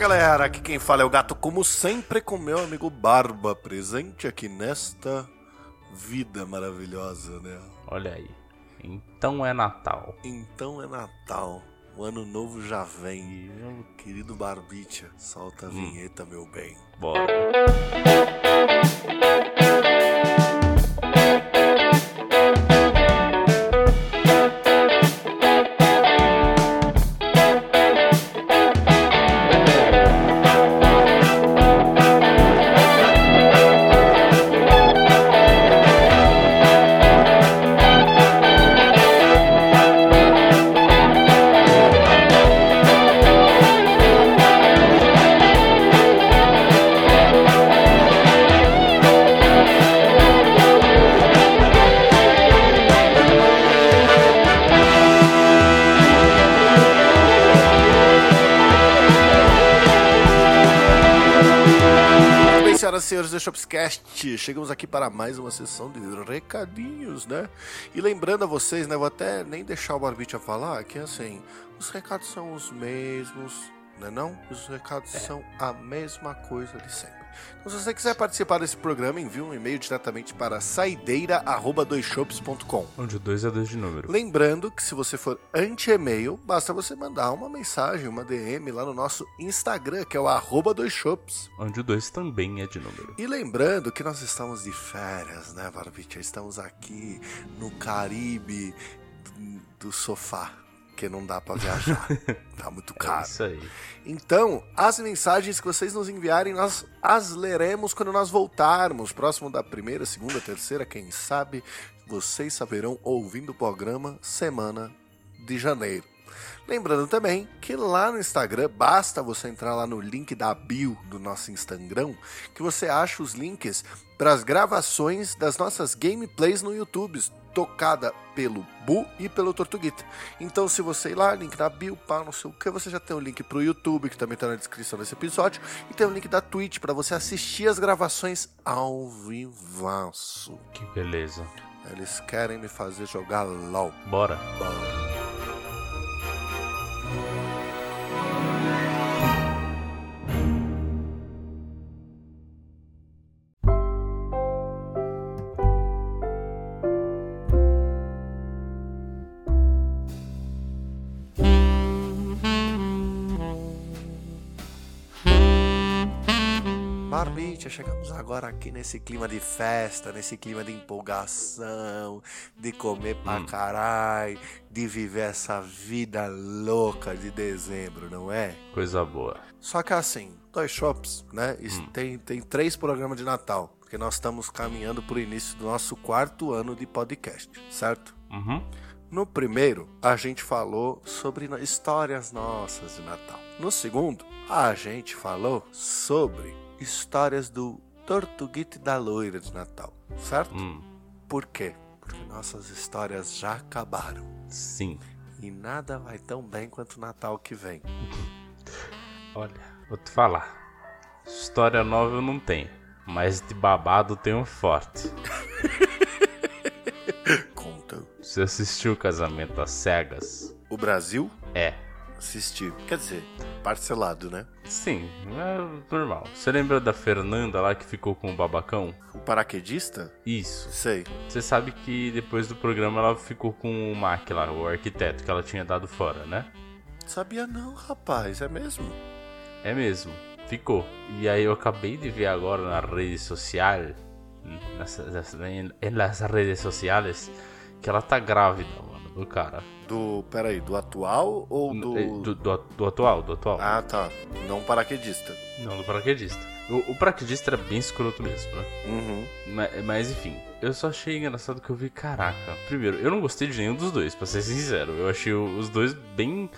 galera, aqui quem fala é o gato, como sempre, com meu amigo Barba, presente aqui nesta vida maravilhosa, né? Olha aí. Então é Natal. Então é Natal, o ano novo já vem. Meu querido Barbicha, solta a Hum. vinheta, meu bem. Bora. Senhoras e senhores do Shopscast, chegamos aqui para mais uma sessão de recadinhos, né? E lembrando a vocês, né, vou até nem deixar o Barbicha falar, que assim, os recados são os mesmos, né não? Os recados são a mesma coisa de sempre. Então, se você quiser participar desse programa, envie um e-mail diretamente para saideira.doisshops.com. Onde o 2 é 2 de número. Lembrando que se você for anti-e-mail, basta você mandar uma mensagem, uma DM lá no nosso Instagram, que é o arroba doisshops. Onde o 2 também é de número. E lembrando que nós estamos de férias, né, Barbicha? Estamos aqui no Caribe do sofá, que não dá pra viajar. tá muito É caro. isso aí. Então, as mensagens que vocês nos enviarem, nós as leremos quando nós voltarmos. Próximo da primeira, segunda, terceira, quem sabe, vocês saberão ouvindo o programa Semana de Janeiro. Lembrando também que lá no Instagram, basta você entrar lá no link da bio do nosso Instagram, que você acha os links para as gravações das nossas gameplays no YouTube, tocada pelo Bu e pelo Tortuguita. Então, se você ir lá, link da bio, pá, não sei o que, você já tem o link pro YouTube, que também tá na descrição desse episódio, e tem o link da Twitch para você assistir as gravações ao vivaço. Que beleza. Eles querem me fazer jogar LOL. Bora. Barbicha, chegamos agora aqui nesse clima de festa, nesse clima de empolgação, de comer pra caralho, de viver essa vida louca de dezembro, não é? Coisa boa. Só que assim, dois shops, né? es- Tem, tem três programas de Natal, porque nós estamos caminhando pro início do nosso quarto ano de podcast, certo? Uhum. No primeiro, a gente falou sobre histórias nossas de Natal. No segundo, a gente falou sobre histórias do Tortuguite da Loira de Natal, certo? Hum. Por quê? Porque nossas histórias já acabaram. Sim. E nada vai tão bem quanto o Natal que vem. Olha, vou te falar. História nova eu não tenho. Mas de babado tem um forte. Conta. Você assistiu o casamento às cegas? O Brasil É. assistiu. Quer dizer, parcelado, né? Sim, é normal. Você lembra da Fernanda lá que ficou com o babacão? O paraquedista? Isso. Sei. Você sabe que depois do programa ela ficou com o Mac lá, o arquiteto que ela tinha dado fora, né? Sabia não, rapaz, é mesmo? É mesmo, ficou. E aí eu acabei de ver agora na rede social, nas, nas, nas redes sociais, que ela tá grávida, do cara. Do. Peraí, do atual ou do. Do, do, do atual, do atual. Ah, tá. Não paraquedista. Não, do paraquedista. O, o paraquedista era bem escroto mesmo, né? Uhum. Mas, mas enfim, eu só achei engraçado que eu vi, caraca. Primeiro, eu não gostei de nenhum dos dois, pra ser sincero. Eu achei os dois bem.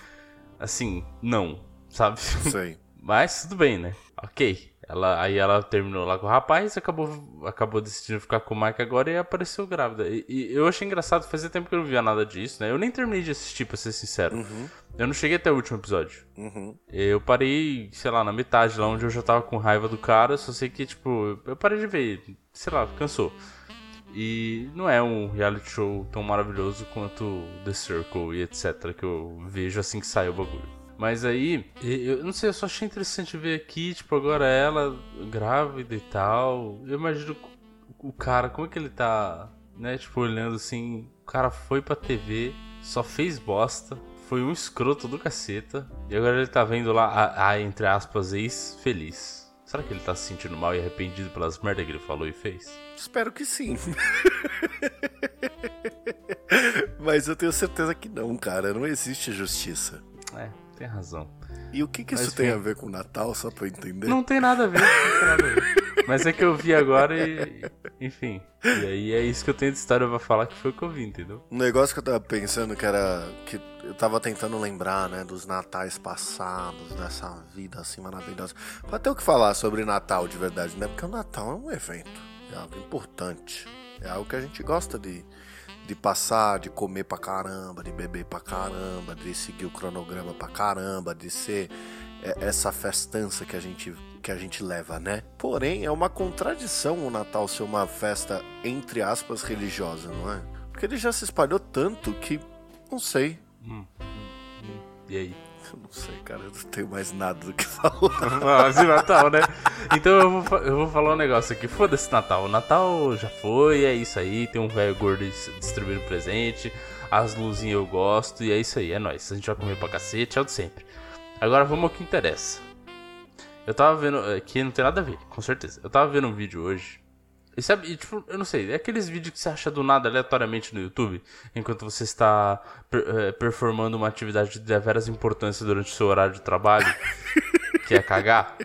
Assim, não, sabe? Sei. Mas tudo bem, né? Ok. Ela, aí ela terminou lá com o rapaz, acabou, acabou decidindo ficar com o Mike agora e apareceu grávida. E, e eu achei engraçado, fazia tempo que eu não via nada disso, né? Eu nem terminei de assistir, pra ser sincero. Uhum. Eu não cheguei até o último episódio. Uhum. Eu parei, sei lá, na metade, lá onde eu já tava com raiva do cara, só sei que, tipo, eu parei de ver, sei lá, cansou. E não é um reality show tão maravilhoso quanto The Circle e etc. que eu vejo assim que sai o bagulho. Mas aí, eu não sei, eu só achei interessante ver aqui, tipo, agora ela grávida e tal. Eu imagino o cara, como é que ele tá, né? Tipo, olhando assim, o cara foi pra TV, só fez bosta, foi um escroto do caceta. E agora ele tá vendo lá a, a entre aspas, ex-feliz. Será que ele tá se sentindo mal e arrependido pelas merdas que ele falou e fez? Espero que sim. Mas eu tenho certeza que não, cara. Não existe justiça. É, tem razão. E o que, que isso Mas, tem a ver com o Natal, só pra eu entender? Não tem nada a ver, não tem nada a ver. Mas é que eu vi agora e. Enfim. E aí é isso que eu tenho de história pra falar que foi o que eu vi, entendeu? Um negócio que eu tava pensando que era. que eu tava tentando lembrar, né, dos natais passados, dessa vida assim maravilhosa. Pra ter o que falar sobre Natal de verdade, né? Porque o Natal é um evento, é algo importante. É algo que a gente gosta de de passar, de comer pra caramba, de beber pra caramba, de seguir o cronograma pra caramba, de ser é, essa festança que a gente que a gente leva, né? Porém, é uma contradição o Natal ser uma festa entre aspas religiosa, não é? Porque ele já se espalhou tanto que não sei. Hum. E aí? Eu não sei, cara, eu não tenho mais nada do que falar. Quase Natal, né? Então eu vou, eu vou falar um negócio aqui. Foda-se Natal. O Natal já foi, é isso aí. Tem um velho gordo distribuindo presente. As luzinhas eu gosto. E é isso aí, é nóis. A gente vai comer pra cacete, é o de sempre. Agora vamos ao que interessa. Eu tava vendo. Aqui é, não tem nada a ver, com certeza. Eu tava vendo um vídeo hoje e sabe, e, tipo, eu não sei, é aqueles vídeos que você acha do nada aleatoriamente no YouTube, enquanto você está per, é, performando uma atividade de deveras importância durante o seu horário de trabalho, que é cagar.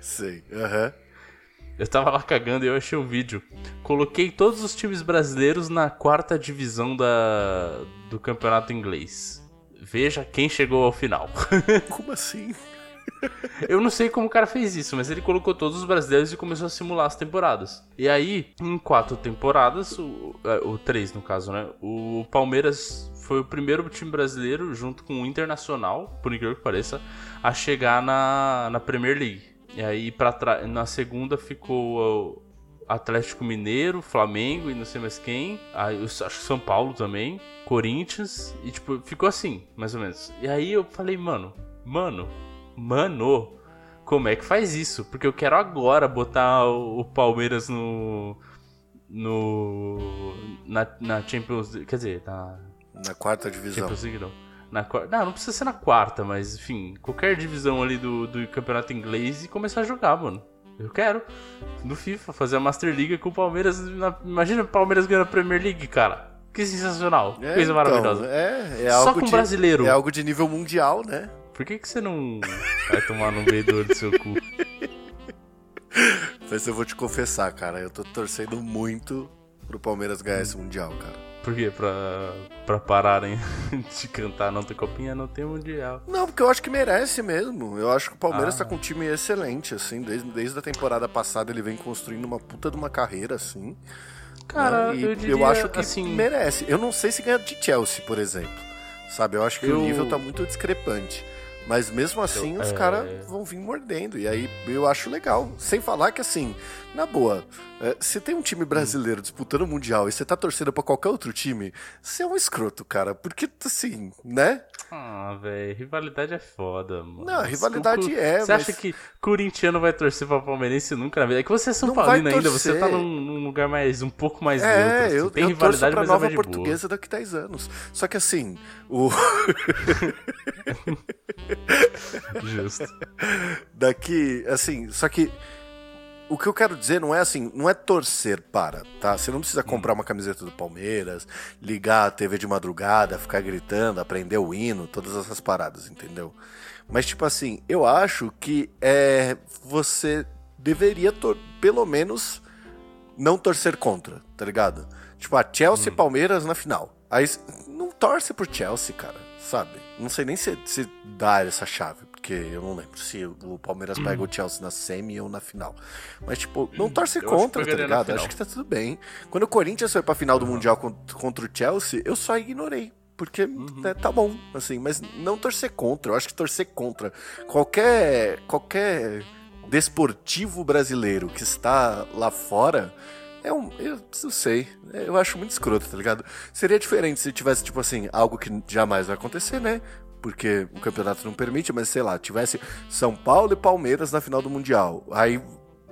Sei, aham. Uhum. Eu tava lá cagando e eu achei um vídeo. Coloquei todos os times brasileiros na quarta divisão da, do campeonato inglês. Veja quem chegou ao final. Como assim? Eu não sei como o cara fez isso, mas ele colocou todos os brasileiros e começou a simular as temporadas. E aí, em quatro temporadas, o, é, o três no caso, né? O Palmeiras foi o primeiro time brasileiro, junto com o Internacional, por incrível que pareça, a chegar na, na Premier League. E aí, pra na segunda ficou o Atlético Mineiro, Flamengo e não sei mais quem. Aí, eu acho que São Paulo também, Corinthians. E tipo, ficou assim, mais ou menos. E aí eu falei, mano, mano, mano, como é que faz isso? Porque eu quero agora botar o Palmeiras no. no. na, na Champions quer dizer, na. na quarta divisão. Champions League, não. Na, não, não precisa ser na quarta, mas enfim, qualquer divisão ali do, do campeonato inglês e começar a jogar, mano. Eu quero. No FIFA, fazer a Master League com o Palmeiras. Na, imagina o Palmeiras ganhando a Premier League, cara. Que sensacional. É, Coisa maravilhosa. Então, é, é Só com de, brasileiro. É algo de nível mundial, né? Por que, que você não vai tomar no meio do seu cu? Mas eu vou te confessar, cara, eu tô torcendo muito pro Palmeiras ganhar esse Mundial, cara. Por quê? Pra, pra pararem de cantar não tem copinha, não tem mundial. Não, porque eu acho que merece mesmo. Eu acho que o Palmeiras ah. tá com um time excelente, assim. Desde, desde a temporada passada ele vem construindo uma puta de uma carreira, assim. Cara, né? eu, diria, eu acho que assim, merece. Eu não sei se ganha de Chelsea, por exemplo. Sabe, eu acho que eu... o nível tá muito discrepante. Mas mesmo assim, eu, os é... caras vão vir mordendo. E aí eu acho legal. Sem falar que, assim, na boa, é, se tem um time brasileiro disputando o Mundial e você tá torcendo pra qualquer outro time, você é um escroto, cara. Porque, assim, né? Ah, velho, rivalidade é foda, mano. Não, rivalidade é, Você mas... acha que corintiano vai torcer pra palmeirense nunca na vida? É que você é São Paulino ainda, você tá num, num, lugar mais, um pouco mais é, neutro. Assim. Eu, tem eu rivalidade, torço pra nova portuguesa boa. daqui 10 anos. Só que, assim, o... Justo. Daqui, assim, só que o que eu quero dizer não é assim, não é torcer para, tá? Você não precisa hum. comprar uma camiseta do Palmeiras, ligar a TV de madrugada, ficar gritando, aprender o hino, todas essas paradas, entendeu? Mas tipo assim, eu acho que é você deveria pelo menos não torcer contra, tá ligado? Tipo, a Chelsea e hum. Palmeiras na final. Aí não torce por Chelsea, cara, sabe? Não sei nem se, se dá essa chave porque eu não lembro se o Palmeiras pega o Chelsea na semi ou na final. Mas, tipo, não torce eu contra, tá ligado? Acho que tá tudo bem. Quando o Corinthians foi pra final do uhum. Mundial contra o Chelsea, eu só ignorei. Porque uhum. né, tá bom, assim, mas não torcer contra. Eu acho que torcer contra qualquer. qualquer desportivo brasileiro que está lá fora. É um. Eu não sei. Eu acho muito escroto, tá ligado? Seria diferente se tivesse, tipo assim, algo que jamais vai acontecer, né? Porque o campeonato não permite, mas sei lá, tivesse São Paulo e Palmeiras na final do Mundial. Aí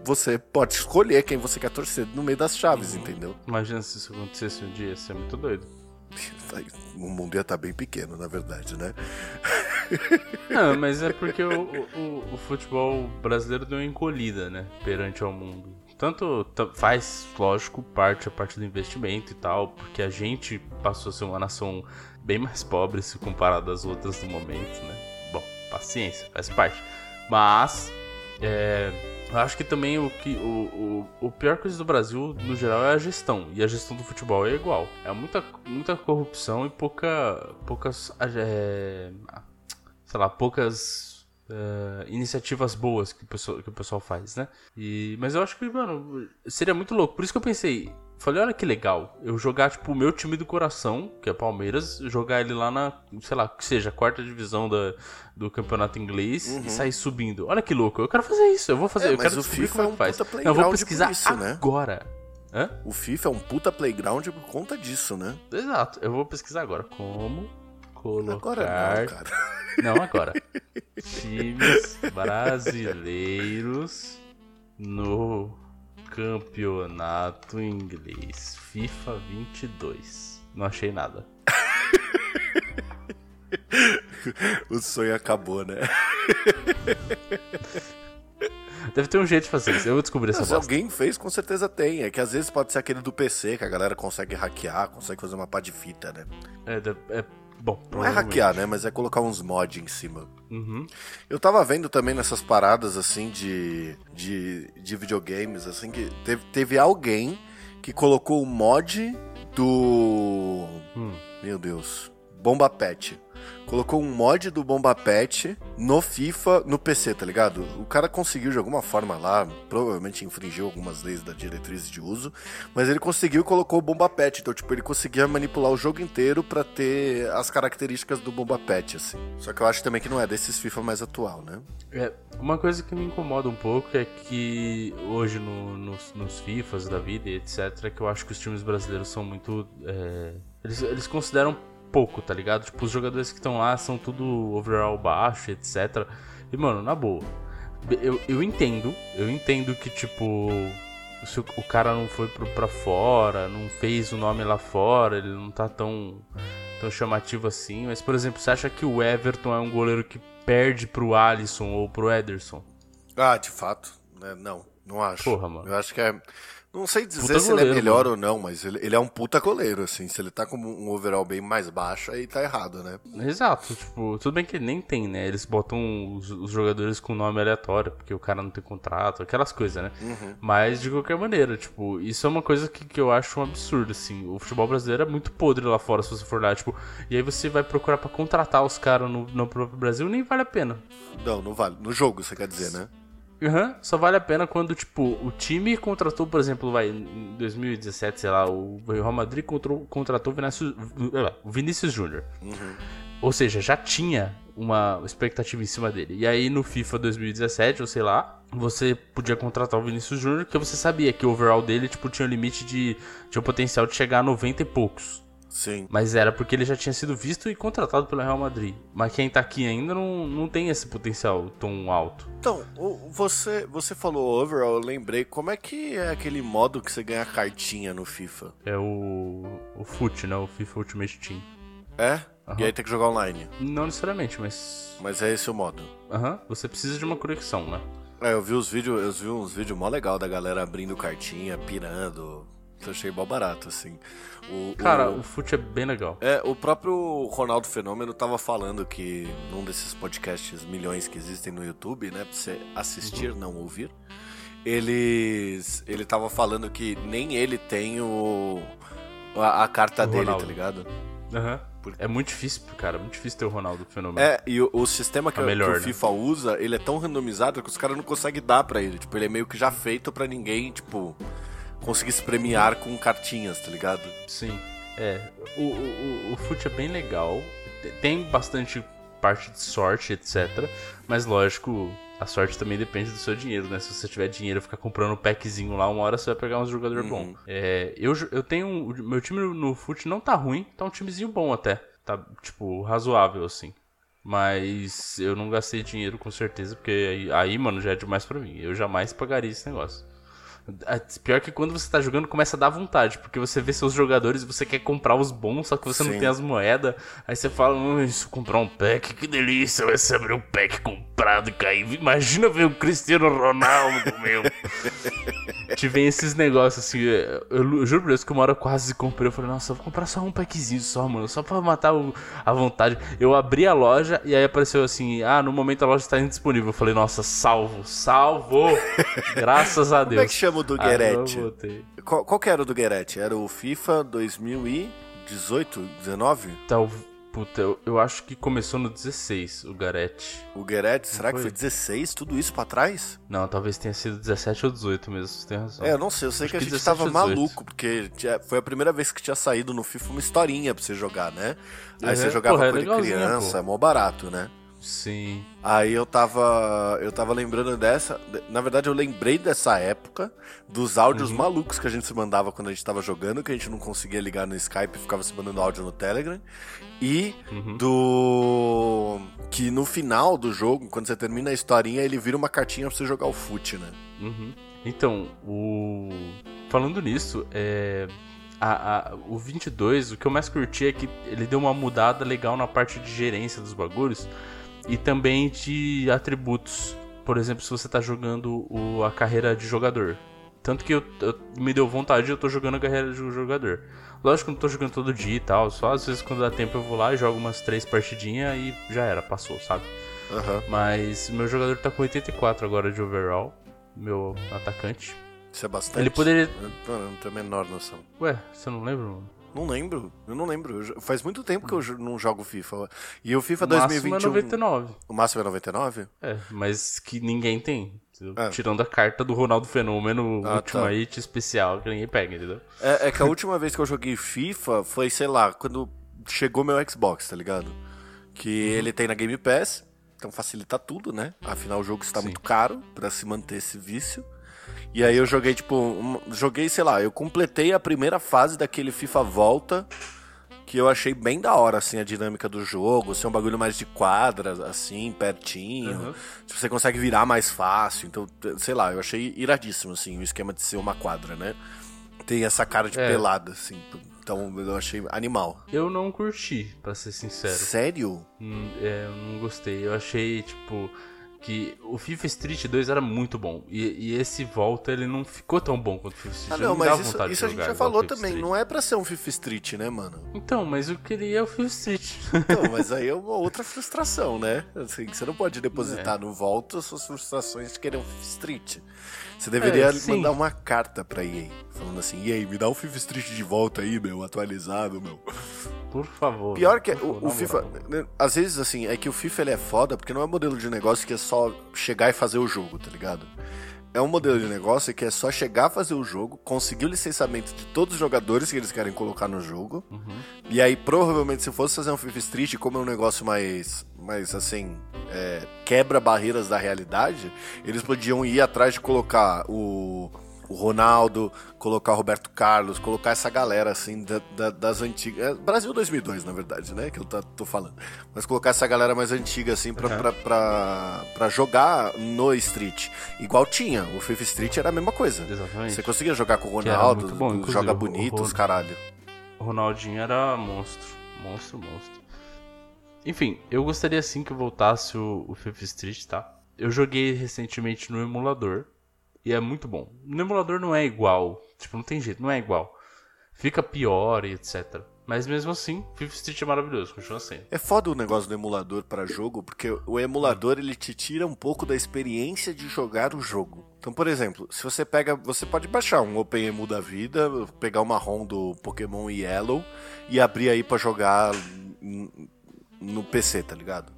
você pode escolher quem você quer torcer no meio das chaves, entendeu? Imagina se isso acontecesse um dia, ia ser muito doido. O mundo ia estar tá bem pequeno, na verdade, né? Não, mas é porque o, o, o futebol brasileiro deu uma encolhida, né? Perante ao mundo. Tanto faz, lógico, parte a parte do investimento e tal, porque a gente passou a ser uma nação bem mais pobre se comparado às outras do momento, né? Bom, paciência, faz parte. Mas é, eu acho que também o, que, o, o, o pior coisa do Brasil, no geral, é a gestão. E a gestão do futebol é igual. É muita, muita corrupção e pouca, poucas. É, sei lá, poucas Uh, iniciativas boas que o, pessoal, que o pessoal faz, né? E, mas eu acho que, mano, seria muito louco. Por isso que eu pensei, falei, olha que legal, eu jogar, tipo, o meu time do coração, que é Palmeiras, jogar ele lá na, sei lá, que seja, quarta divisão da, do campeonato inglês uhum. e sair subindo. Olha que louco, eu quero fazer isso, eu vou fazer, é, eu quero o FIFA é, é um faz. Puta eu vou pesquisar isso, né? agora. Hã? O FIFA é um puta playground por conta disso, né? Exato, eu vou pesquisar agora. Como colocar... Agora não, cara. Não, agora. Times brasileiros no campeonato inglês. FIFA 22. Não achei nada. o sonho acabou, né? Deve ter um jeito de fazer isso. Eu vou descobrir essa Se alguém fez, com certeza tem. É que às vezes pode ser aquele do PC, que a galera consegue hackear, consegue fazer uma pá de fita, né? É, é Bom, não é hackear, né? Mas é colocar uns mods em cima. Uhum. Eu tava vendo também nessas paradas, assim, de, de, de videogames, assim, que teve, teve alguém que colocou o mod do. Hum. Meu Deus. Bomba Pet colocou um mod do Bomba Pet no FIFA, no PC, tá ligado? O cara conseguiu de alguma forma lá, provavelmente infringiu algumas leis da diretriz de uso, mas ele conseguiu e colocou o Bomba Pet. Então, tipo, ele conseguia manipular o jogo inteiro para ter as características do Bomba Pet, assim. Só que eu acho também que não é desses FIFA mais atual, né? É, uma coisa que me incomoda um pouco é que hoje no, nos, nos FIFAs da vida e etc, que eu acho que os times brasileiros são muito. É, eles, eles consideram pouco, tá ligado? Tipo, os jogadores que estão lá são tudo overall baixo, etc. E, mano, na boa. Eu, eu entendo, eu entendo que, tipo, se o, o cara não foi pro, pra fora, não fez o nome lá fora, ele não tá tão, tão chamativo assim. Mas, por exemplo, você acha que o Everton é um goleiro que perde pro Alisson ou pro Ederson? Ah, de fato. É, não, não acho. Porra, mano. Eu acho que é. Não sei dizer puta se goleiro, ele é melhor mano. ou não, mas ele, ele, é um puta goleiro, assim. Se ele tá com um overall bem mais baixo, aí tá errado, né? Exato, tipo, tudo bem que ele nem tem, né? Eles botam os, os jogadores com nome aleatório, porque o cara não tem contrato, aquelas coisas, né? Uhum. Mas de qualquer maneira, tipo, isso é uma coisa que, que eu acho um absurdo, assim. O futebol brasileiro é muito podre lá fora, se você for lá, tipo, e aí você vai procurar para contratar os caras no, no próprio Brasil, nem vale a pena. Não, não vale. No jogo, você quer dizer, né? Uhum, só vale a pena quando, tipo, o time contratou, por exemplo, vai, em 2017, sei lá, o Real Madrid contratou, contratou Vinícius, o Vinícius Júnior. Uhum. Ou seja, já tinha uma expectativa em cima dele. E aí no FIFA 2017, ou sei lá, você podia contratar o Vinícius Júnior, porque você sabia que o overall dele, tipo, tinha um limite de. tinha o potencial de chegar a 90 e poucos. Sim. Mas era porque ele já tinha sido visto e contratado pelo Real Madrid. Mas quem tá aqui ainda não, não tem esse potencial tão alto. Então, você, você falou overall, eu lembrei, como é que é aquele modo que você ganha cartinha no FIFA? É o. o FUT, né? O FIFA Ultimate Team. É? Uhum. E aí tem que jogar online? Não necessariamente, mas. Mas é esse o modo. Aham, uhum. você precisa de uma conexão, né? É, eu vi os vídeos, eu vi uns vídeos mó legal da galera abrindo cartinha, pirando. Eu achei mó barato, assim. O, Cara, o, o fute é bem legal. É, o próprio Ronaldo Fenômeno tava falando que num desses podcasts milhões que existem no YouTube, né, pra você assistir, uhum. não ouvir, eles ele tava falando que nem ele tem o a, a carta o dele, tá Ronaldo. tá ligado? Aham. Uhum. É muito difícil, cara, muito difícil ter o Ronaldo Fenômeno. É, e o, o sistema que, é melhor, que o né? FIFA usa, ele é tão randomizado que os caras não conseguem dar para ele. Tipo, ele é meio que já feito para ninguém, tipo, conseguir se premiar com cartinhas, tá ligado? Sim. É, o, o, o fute é bem legal. Tem bastante parte de sorte, etc. Mas lógico, a sorte também depende do seu dinheiro, né? Se você tiver dinheiro ficar comprando um packzinho lá, uma hora você vai pegar um jogador uhum. bom. É, eu, eu tenho. Meu time no fute não tá ruim, tá um timezinho bom até. Tá, tipo, razoável, assim. Mas eu não gastei dinheiro com certeza, porque aí, aí, mano, já é demais pra mim. Eu jamais pagaria esse negócio. É, Pior que quando você tá jogando, começa a dar vontade, porque você vê seus jogadores e você quer comprar os bons, só que você Sim. não tem as moedas. Aí você fala, hum, isso comprar um pack, que delícia, vai ser abrir um pack comprado e cair. Imagina ver o Cristiano Ronaldo, meu. Te vem esses negócios assim, eu, eu juro por Deus que uma hora eu quase comprei. Eu falei, nossa, eu vou comprar só um packzinho só, mano, só pra matar o- a vontade. Eu abri a loja e aí apareceu assim, ah, no momento a loja está indisponível. Eu falei, nossa, salvo, salvo! Graças a Deus. Como é que chama o do Ah, Guerete? botei. Qual, qual que era o do Guerete? Era o FIFA 2018, 19? Tal, puta, eu, eu acho que começou no 16, o Garete. O Guerete, será que foi? foi 16? Tudo isso pra trás? Não, talvez tenha sido 17 ou 18 mesmo, você tem razão. É, eu não sei, eu sei Acho que a gente 17 tava ou 18. maluco, porque tinha- foi a primeira vez que tinha saído no FIFA uma historinha pra você jogar, né? Aí Uhum. você jogava Porra, é com ele legalzinho, criança, pô. é mó barato, né? Sim. Aí eu tava. Eu tava lembrando dessa. Na verdade, eu lembrei dessa época dos áudios Uhum. malucos que a gente se mandava quando a gente tava jogando, que a gente não conseguia ligar no Skype e ficava se mandando áudio no Telegram. E Uhum. do. Que no final do jogo, quando você termina a historinha, ele vira uma cartinha pra você jogar o fute, né? Uhum. Então, o. Falando nisso, é. a- a- o 22, o que eu mais curti é que ele deu uma mudada legal na parte de gerência dos bagulhos e também de atributos. Por exemplo, se você tá jogando o- a carreira de jogador. Tanto que eu, eu- me deu vontade eu tô jogando a carreira de jogador. Lógico que eu não tô jogando todo dia e tal, só às vezes quando dá tempo eu vou lá e jogo umas três partidinhas e já era, passou, sabe? Aham. Mas meu jogador tá com 84 agora de overall, meu atacante. Isso é bastante. Ele poderia- Eu não tenho a menor noção. Ué, você não lembra? mano? Não lembro, eu não lembro. Faz muito tempo que eu jo- não jogo FIFA. E o FIFA O máximo 2021. é 99. O máximo é 99? É, mas que ninguém tem. É. Tirando a carta do Ronaldo Fenômeno Ah, Ultimate especial que ninguém pega, entendeu? É, é que a última vez que eu joguei FIFA foi, sei lá, quando chegou meu Xbox, tá ligado? Que Uhum. ele tem na Game Pass, então facilita tudo, né? Afinal, o jogo está Sim. muito caro pra se manter esse vício. E aí eu joguei, tipo, um- joguei, sei lá, eu completei a primeira fase daquele FIFA Volta, que eu achei bem da hora, assim, a dinâmica do jogo, ser um bagulho mais de quadras, assim, pertinho. Uhum. Você consegue virar mais fácil, então, sei lá, eu achei iradíssimo, assim, o esquema de ser uma quadra, né? Tem essa cara de É. pelada, assim, então eu achei animal. Eu não curti, pra ser sincero. Sério? Hum, é, eu não gostei. Eu achei, tipo, que o FIFA Street 2 era muito bom. E, e esse volta, ele não ficou tão bom quanto o FIFA Street. Ah, não, me mas isso, isso a gente já falou também, Street. não é pra ser um FIFA Street, né, mano? Então, mas eu queria o FIFA Street. Então, mas aí é uma outra frustração, né? Assim, você não pode depositar É. no volta suas frustrações de querer um FIFA Street. Você deveria É, mandar uma carta pra EA, falando assim, EA, me dá um FIFA Street de volta aí, meu, atualizado, meu. Por favor. Pior que o, favor, o na FIFA, moral. né, às vezes assim, é que o FIFA ele é foda porque não é um modelo de negócio que é só chegar e fazer o jogo, tá ligado? É um modelo de negócio que é só chegar, fazer o jogo, conseguir o licenciamento de todos os jogadores que eles querem colocar no jogo. Uhum. E aí, provavelmente, se fosse fazer um FIFA Street, como é um negócio mais, mais assim, é, quebra barreiras da realidade, eles podiam ir atrás de colocar o, o Ronaldo, colocar o Roberto Carlos, colocar essa galera, assim, da- da- das antigas. é, Brasil 2002, na verdade, né? Que eu tá- tô falando. Mas colocar essa galera mais antiga, assim, pra, Uhum. pra, pra, pra jogar no Street. Igual tinha. O FIFA Street era a mesma coisa. Exatamente. Você conseguia jogar com o Ronaldo, bom, joga bonito, o- os caralho. O Ronaldinho era monstro. Monstro, monstro. Enfim, eu gostaria sim que voltasse o, o FIFA Street, tá? Eu joguei recentemente no emulador. E é muito bom. No emulador não é igual. Tipo, não tem jeito, não é igual. Fica pior e etc. Mas mesmo assim, FIFA Street é maravilhoso, continua sendo. É foda o negócio do emulador para jogo, porque o emulador ele te tira um pouco da experiência de jogar o jogo. Então, por exemplo, se você pega, você pode baixar um OpenEMU da vida, pegar uma ROM do Pokémon Yellow e abrir aí pra jogar no PC, tá ligado?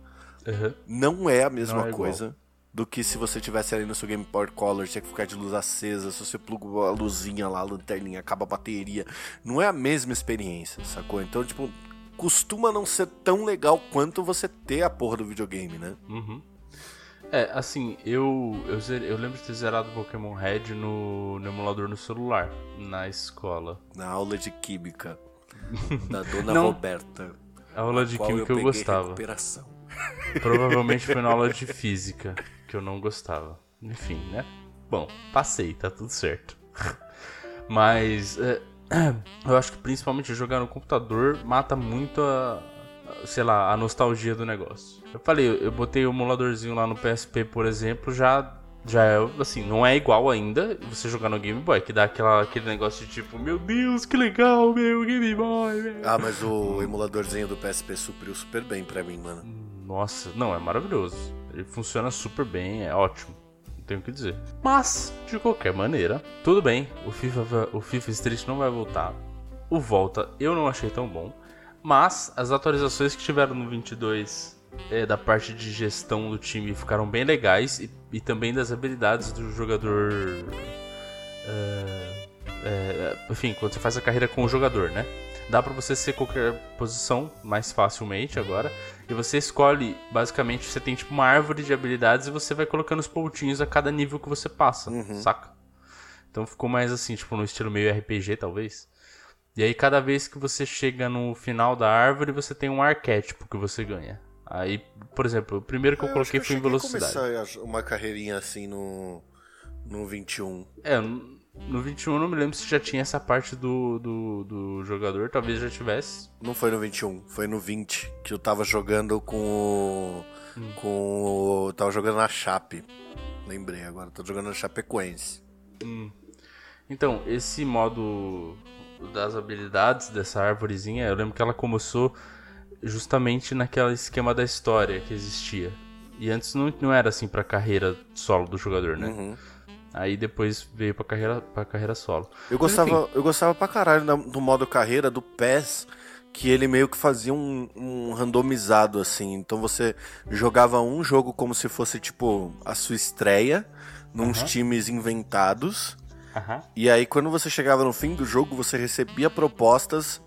Uhum. Não é a mesma é coisa do que se você tivesse ali no seu Game Power Color, tinha que ficar de luz acesa, se você pluga a luzinha lá, a lanterninha, acaba a bateria. Não é a mesma experiência, sacou? Então, tipo, costuma não ser tão legal quanto você ter a porra do videogame, né? Uhum. É, assim, eu, eu, eu lembro de ter zerado Pokémon Red no, no emulador no celular, na escola. Na aula de química da dona Não. Roberta. A aula de química eu, peguei gostava. recuperação. Provavelmente foi na aula de física, que eu não gostava. Enfim, né? Bom, passei, tá tudo certo. Mas é, eu acho que principalmente jogar no computador mata muito a, sei lá, a nostalgia do negócio. Eu falei, eu botei o emuladorzinho lá no PSP, por exemplo, já já é, assim, não é igual ainda você jogar no Game Boy, que dá aquela, aquele negócio de tipo, meu Deus, que legal, meu Game Boy, meu. Ah, mas o emuladorzinho do PSP supriu super bem pra mim, mano. Nossa, não, é maravilhoso. Ele funciona super bem, é ótimo. Não tenho o que dizer. Mas, de qualquer maneira, tudo bem. O FIFA, o FIFA Street não vai voltar. O Volta eu não achei tão bom. Mas as atualizações que tiveram no 22 é, da parte de gestão do time ficaram bem legais e, e também das habilidades do jogador. É, é, enfim, quando você faz a carreira com o jogador, né? Dá para você ser qualquer posição mais facilmente agora. E você escolhe, basicamente, você tem tipo uma árvore de habilidades e você vai colocando os pontinhos a cada nível que você passa, uhum. saca? Então ficou mais assim, tipo, no estilo meio RPG, talvez. E aí cada vez que você chega no final da árvore, você tem um arquétipo que você ganha. Aí, por exemplo, o primeiro que eu, eu coloquei que eu foi em velocidade. Começar uma carreirinha assim no, no 21. É, no 21 eu não me lembro se já tinha essa parte do, do, do, jogador, talvez já tivesse. Não foi no 21, foi no 20, que eu tava jogando com o. Hum. com o. tava jogando na Chape. Lembrei agora, tô jogando na Chapecoense. Hum. Então, esse modo das habilidades dessa árvorezinha, eu lembro que ela começou justamente naquele esquema da história que existia. E antes não, não era assim pra carreira solo do jogador, né? Uhum. Aí depois veio pra carreira, pra carreira solo. Eu gostava, eu gostava pra caralho do modo carreira do PES, que ele meio que fazia um, um, randomizado, assim. Então você jogava um jogo como se fosse, tipo, a sua estreia, num uhum. times inventados. E aí, quando você chegava no fim do jogo, você recebia propostas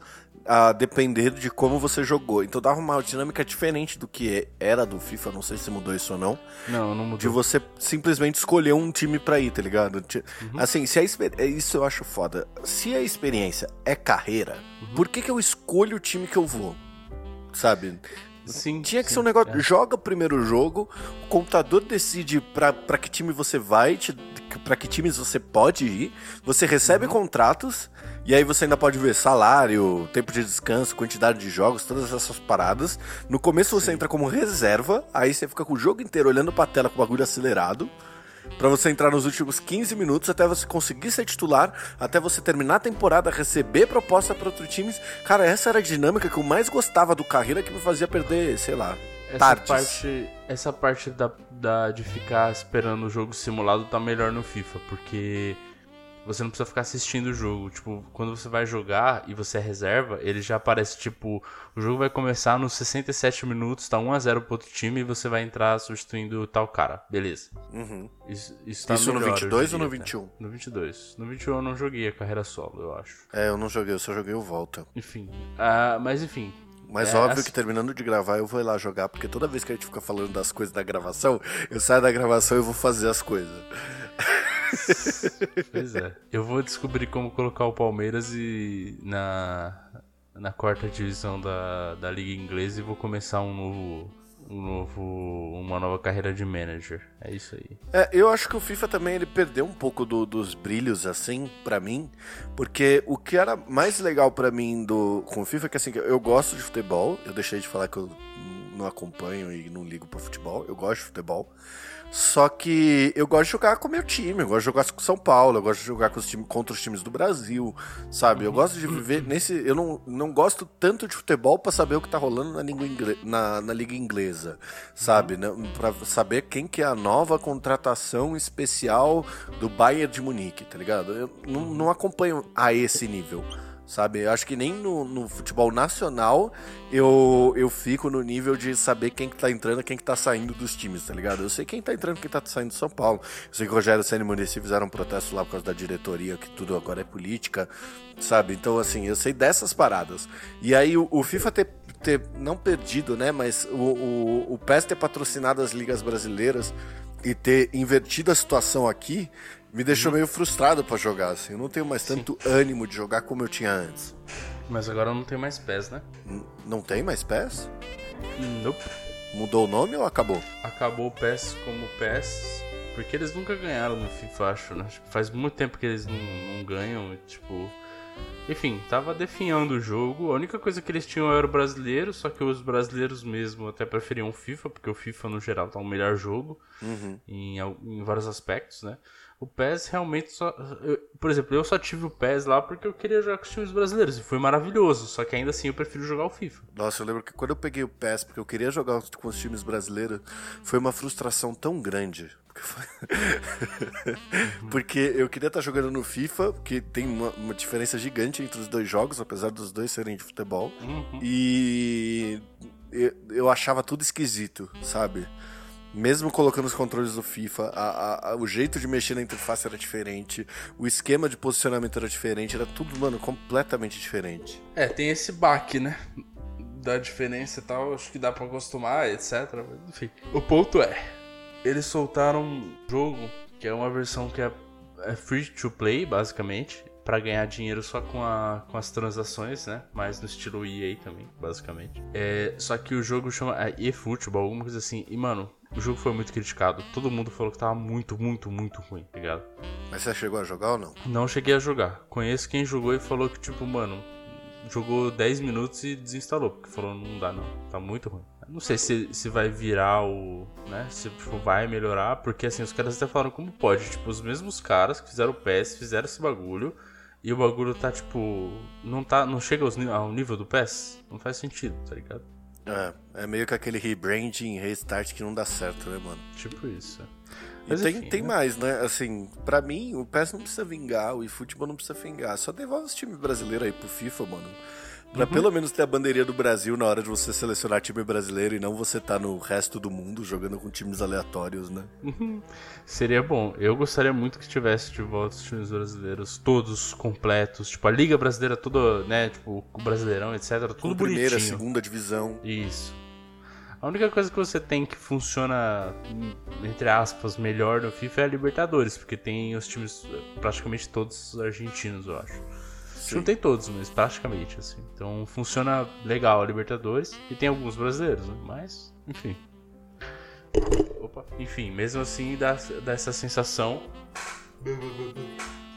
a depender de como você jogou. Então dava uma dinâmica diferente do que era do FIFA, não sei se mudou isso ou não. Não, não mudou. De você simplesmente escolher um time pra ir, tá ligado? Uhum. Assim, se a é, isso eu acho foda. Se a experiência é carreira, uhum. por que, que eu escolho o time que eu vou? Sabe? Sim, Tinha que sim, ser um negócio. É. Joga o primeiro jogo, o computador decide pra, pra que time você vai, para que times você pode ir, você recebe uhum. contratos e aí você ainda pode ver salário, tempo de descanso, quantidade de jogos, todas essas paradas. No começo você entra como reserva, aí você fica com o jogo inteiro olhando pra tela com o bagulho acelerado. Pra você entrar nos últimos 15 minutos até você conseguir ser titular, até você terminar a temporada, receber proposta para outros times. Cara, essa era a dinâmica que eu mais gostava do carreira que me fazia perder, sei lá, essa tardes. parte, essa parte da, da, de ficar esperando o jogo simulado tá melhor no FIFA, porque você não precisa ficar assistindo o jogo. Tipo, quando você vai jogar e você é reserva, ele já aparece, tipo, o jogo vai começar nos 67 minutos, tá 1x0 pro outro time e você vai entrar substituindo tal cara. Beleza. Uhum. Isso, isso, tá isso melhor, no 22 ou no 21? Né? No 22. No 21 eu não joguei a carreira solo, eu acho. É, eu não joguei, eu só joguei o Volta. Enfim. Uh, mas enfim, mas é, óbvio assim... que terminando de gravar eu vou ir lá jogar, porque toda vez que a gente fica falando das coisas da gravação, eu saio da gravação e vou fazer as coisas. pois é. Eu vou descobrir como colocar o Palmeiras e na, na quarta divisão da, da Liga Inglesa e vou começar um novo, um novo, uma nova carreira de manager. É isso aí. É, eu acho que o FIFA também ele perdeu um pouco do, dos brilhos assim para mim, porque o que era mais legal para mim do com o FIFA é que assim eu gosto de futebol. Eu deixei de falar que eu não acompanho e não ligo para futebol. Eu gosto de futebol. Só que eu gosto de jogar com o meu time, eu gosto de jogar com São Paulo, eu gosto de jogar com os time, contra os times do Brasil, sabe? Eu gosto de viver nesse. Eu não, não gosto tanto de futebol para saber o que tá rolando na, língua ingle, na, na liga inglesa, sabe? Para saber quem que é a nova contratação especial do Bayern de Munique, tá ligado? Eu não, não acompanho a esse nível sabe? Eu acho que nem no, no, futebol nacional eu, eu fico no nível de saber quem que tá entrando quem que tá saindo dos times, tá ligado? Eu sei quem tá entrando quem tá saindo de São Paulo. Eu sei que o Rogério Senna e Muricy fizeram um protesto lá por causa da diretoria, que tudo agora é política, sabe? Então, assim, eu sei dessas paradas. E aí o, o FIFA ter, ter, não perdido, né? Mas o, o, o PES ter patrocinado as ligas brasileiras e ter invertido a situação aqui me deixou meio frustrado para jogar, assim. Eu não tenho mais tanto Sim. ânimo de jogar como eu tinha antes. Mas agora não tem mais pés, né? N não tem mais pés? Nope. Mudou o nome ou acabou? Acabou o PES como PES, porque eles nunca ganharam no FIFA, acho, né? Faz muito tempo que eles não, não ganham, tipo... Enfim, tava definhando o jogo. A única coisa que eles tinham era o brasileiro, só que os brasileiros mesmo até preferiam o FIFA, porque o FIFA no geral tá um melhor jogo uhum. em, em vários aspectos, né? O PES realmente só. Eu, por exemplo, eu só tive o PES lá porque eu queria jogar com os times brasileiros. E foi maravilhoso. Só que ainda assim eu prefiro jogar o FIFA. Nossa, eu lembro que quando eu peguei o PES porque eu queria jogar com os times brasileiros, foi uma frustração tão grande. porque eu queria estar jogando no FIFA, que tem uma, uma, diferença gigante entre os dois jogos, apesar dos dois serem de futebol. Uhum. E eu, eu achava tudo esquisito, sabe? Mesmo colocando os controles do FIFA, a, a, o jeito de mexer na interface era diferente, o esquema de posicionamento era diferente, era tudo, mano, completamente diferente. É, tem esse baque, né? Da diferença e tal, acho que dá pra acostumar, etc. Enfim, o ponto é: eles soltaram um jogo que é uma versão que é, é free to play, basicamente, para ganhar dinheiro só com, a, com as transações, né? Mais no estilo EA também, basicamente. É, só que o jogo chama é, eFootball, alguma coisa assim. E, mano, o jogo foi muito criticado. Todo mundo falou que tava muito, muito, muito ruim, tá ligado? Mas você chegou a jogar ou não? Não cheguei a jogar. Conheço quem jogou e falou que, tipo, mano, jogou 10 minutos e desinstalou. Porque falou, não dá não, tá muito ruim. Não sei se, se vai virar o. né? Se tipo, vai melhorar, porque assim, os caras até falaram como pode. Tipo, os mesmos caras que fizeram o PES fizeram esse bagulho. E o bagulho tá, tipo. Não tá. Não chega aos, ao nível do PES. Não faz sentido, tá ligado? É, é meio que aquele rebranding, restart que não dá certo, né, mano? Tipo isso. Mas e tem, enfim, tem né? mais, né? Assim, pra mim, o PES não precisa vingar, o eFootball não precisa vingar. Só devolve os times brasileiros aí pro FIFA, mano. Pra uhum. pelo menos ter a bandeirinha do Brasil na hora de você selecionar time brasileiro e não você tá no resto do mundo jogando com times aleatórios, né? Uhum. Seria bom. Eu gostaria muito que tivesse de volta os times brasileiros todos completos. Tipo, a Liga Brasileira toda, né? Tipo, o Brasileirão, etc. Tudo com bonitinho. Primeira, segunda divisão. Isso. A única coisa que você tem que funciona, entre aspas, melhor no FIFA é a Libertadores, porque tem os times praticamente todos argentinos, eu acho. Não tem todos, mas praticamente, assim. Então funciona legal a Libertadores. E tem alguns brasileiros, né? Mas, enfim. Opa. Enfim, mesmo assim dá, dá essa sensação.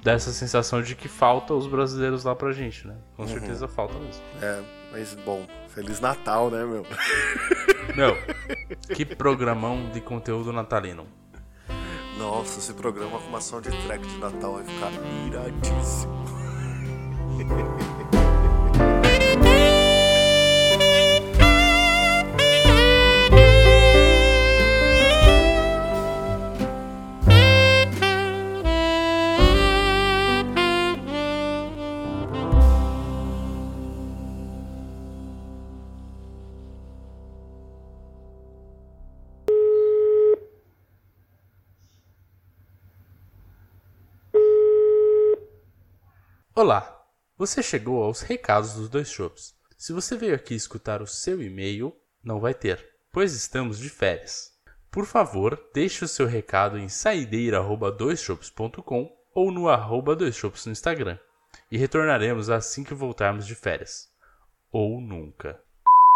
Dá essa sensação de que falta os brasileiros lá pra gente, né? Com uhum. certeza falta mesmo. É, mas bom, Feliz Natal, né, meu? Meu, que programão de conteúdo natalino. Nossa, esse programa com uma soundtrack de Natal vai ficar iradíssimo. Olá, você chegou aos recados dos dois shows. Se você veio aqui escutar o seu e-mail, não vai ter, pois estamos de férias. Por favor, deixe o seu recado em saideira@doisshops.com ou no arroba doisshops no Instagram, e retornaremos assim que voltarmos de férias. Ou nunca.